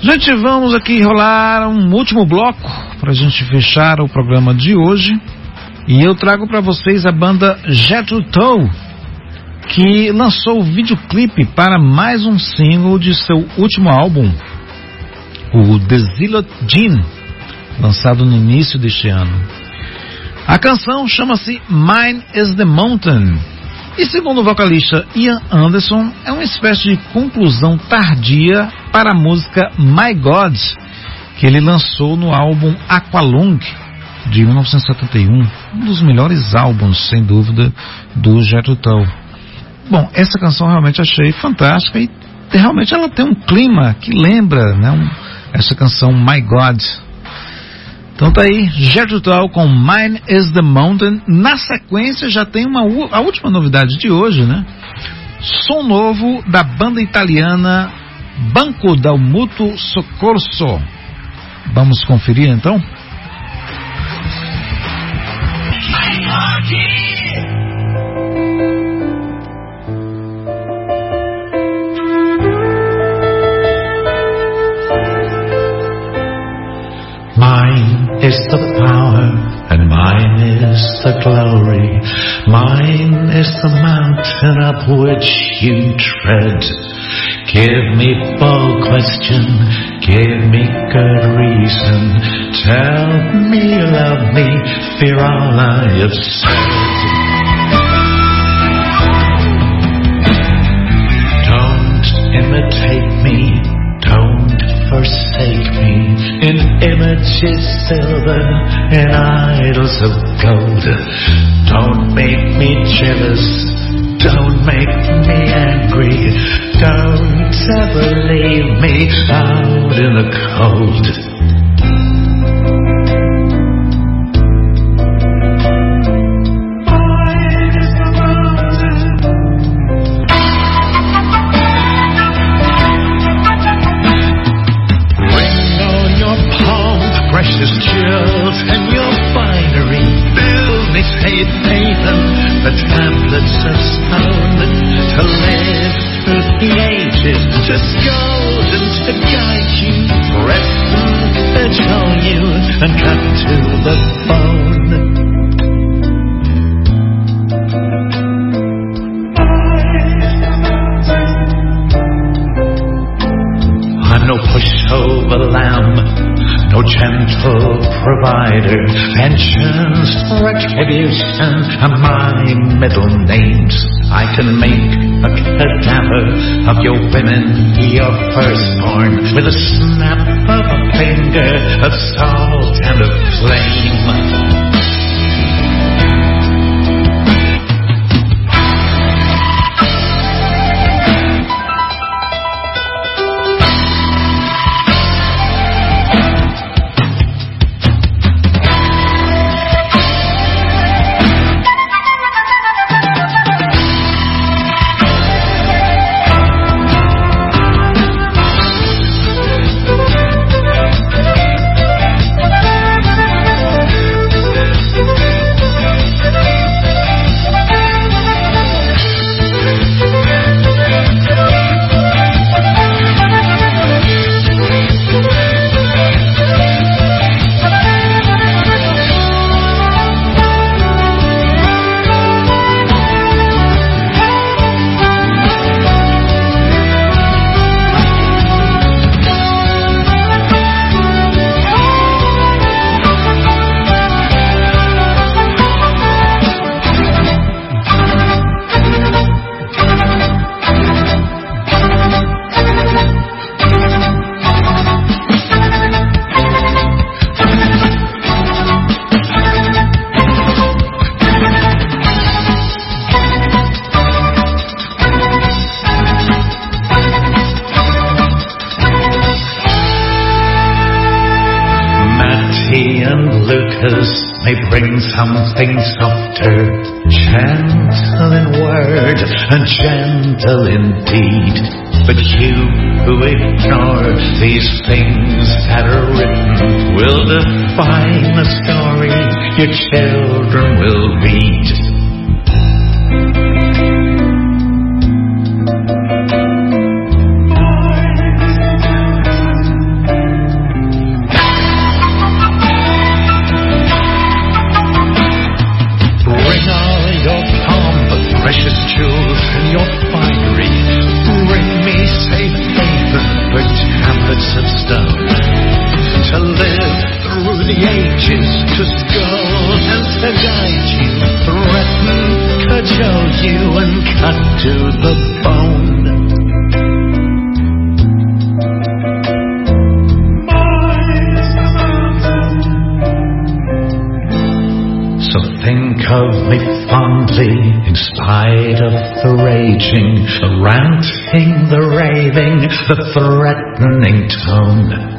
Gente, vamos aqui rolar um último bloco para a gente fechar o programa de hoje. E eu trago para vocês a banda Jethro Tull, que lançou o videoclipe para mais um single de seu último álbum, o The Zilot Gene, lançado no início deste ano. A canção chama-se Mine is the Mountain e, segundo o vocalista Ian Anderson, é uma espécie de conclusão tardia para a música My God, que ele lançou no álbum Aqualung de 1971, um dos melhores álbuns, sem dúvida, do Jethro Tull. Bom, essa canção realmente achei fantástica e realmente ela tem um clima que lembra, né, um, essa canção My God. Então tá aí, Tull com Mine is the Mountain. Na sequência já tem uma a última novidade de hoje, né? Som novo da banda italiana Banco del Mutuo Soccorso. Vamos conferir então? Mine is the power, and mine is the glory. Mine is the mountain up which you tread. Give me bold question, give me good reason. Tell me love me, fear all I have said. Don't imitate me, forsake me in images silver, and idols of gold. Don't make me jealous, don't make me angry, don't ever leave me out in the cold. To live the ages, to scold and to guide you, and cajole you, and cut to the bone. Gentle provider. Pensions, retribution are my middle names. I can make a cadaver of your women, your firstborn, with a snap of a finger of salt and of flame. The threatening tone.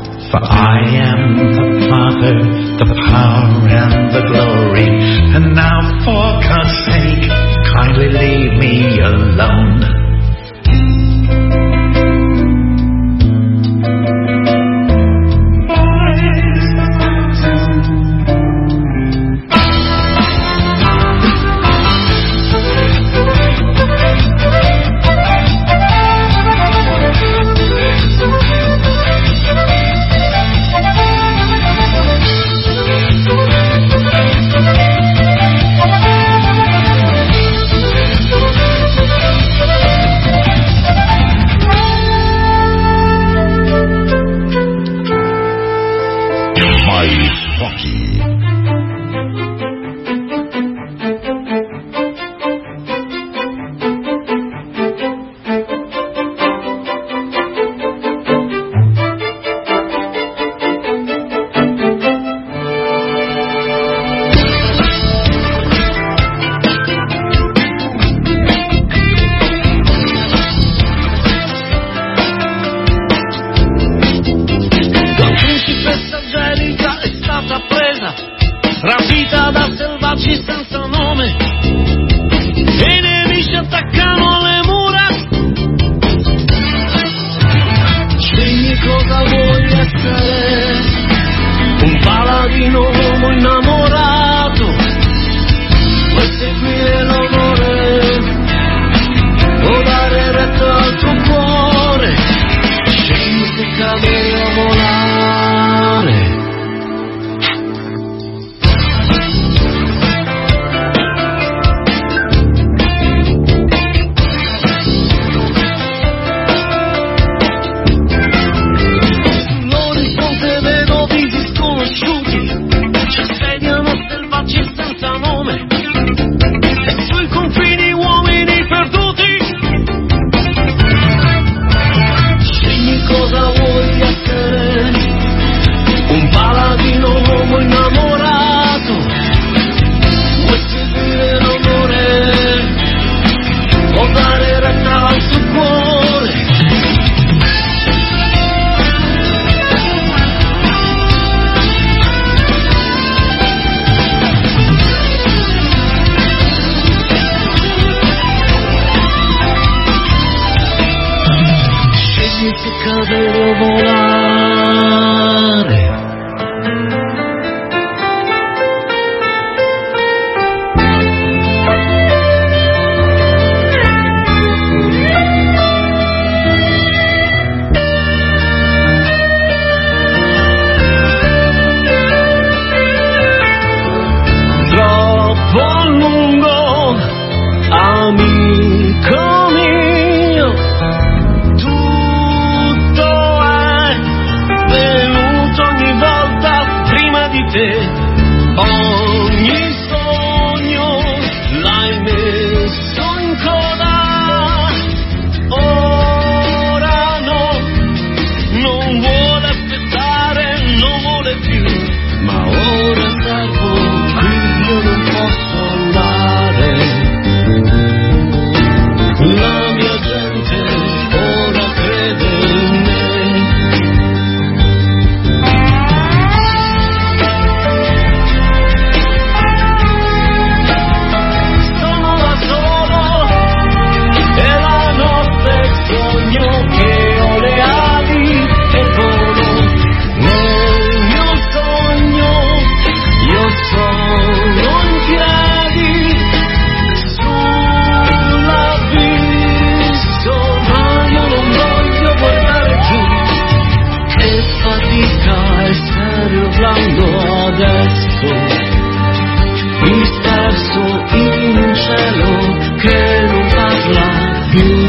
You.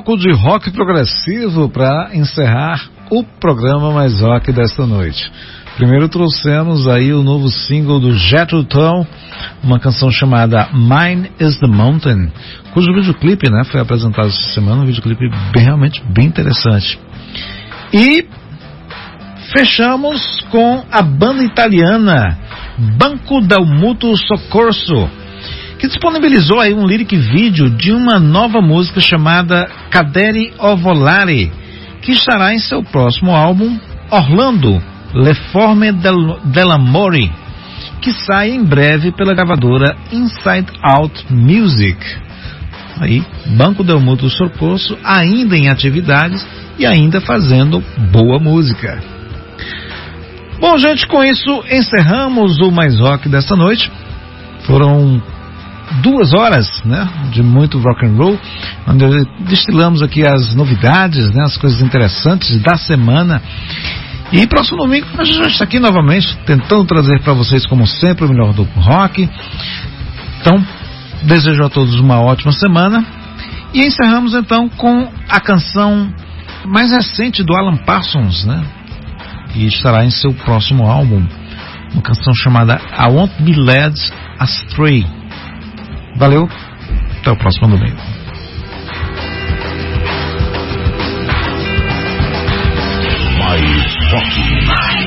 Bloco de rock progressivo para encerrar o programa mais rock desta noite. Primeiro trouxemos aí o novo single do Jethro Tull, uma canção chamada Mine is the Mountain, cujo videoclipe, né, foi apresentado essa semana, um videoclipe bem, realmente bem interessante. E fechamos com a banda italiana Banco del Mutuo Soccorso, que disponibilizou aí um lyric vídeo de uma nova música chamada Cadere o Volare, que estará em seu próximo álbum Orlando, Le Forme del, dell'Amore, que sai em breve pela gravadora Inside Out Music. Aí, Banco del Mutuo Soccorso ainda em atividades e ainda fazendo boa música. Bom, gente, com isso encerramos o Mais Rock desta noite. Foram duas horas, né, de muito rock and roll, onde destilamos aqui as novidades, né, as coisas interessantes da semana. E próximo domingo a gente está aqui novamente, tentando trazer para vocês, como sempre, o melhor do rock. Então, desejo a todos uma ótima semana. E encerramos então com a canção mais recente do Alan Parsons, né? E estará em seu próximo álbum. Uma canção chamada I Won't Be Led Astray. Valeu, até o próximo domingo. Mais.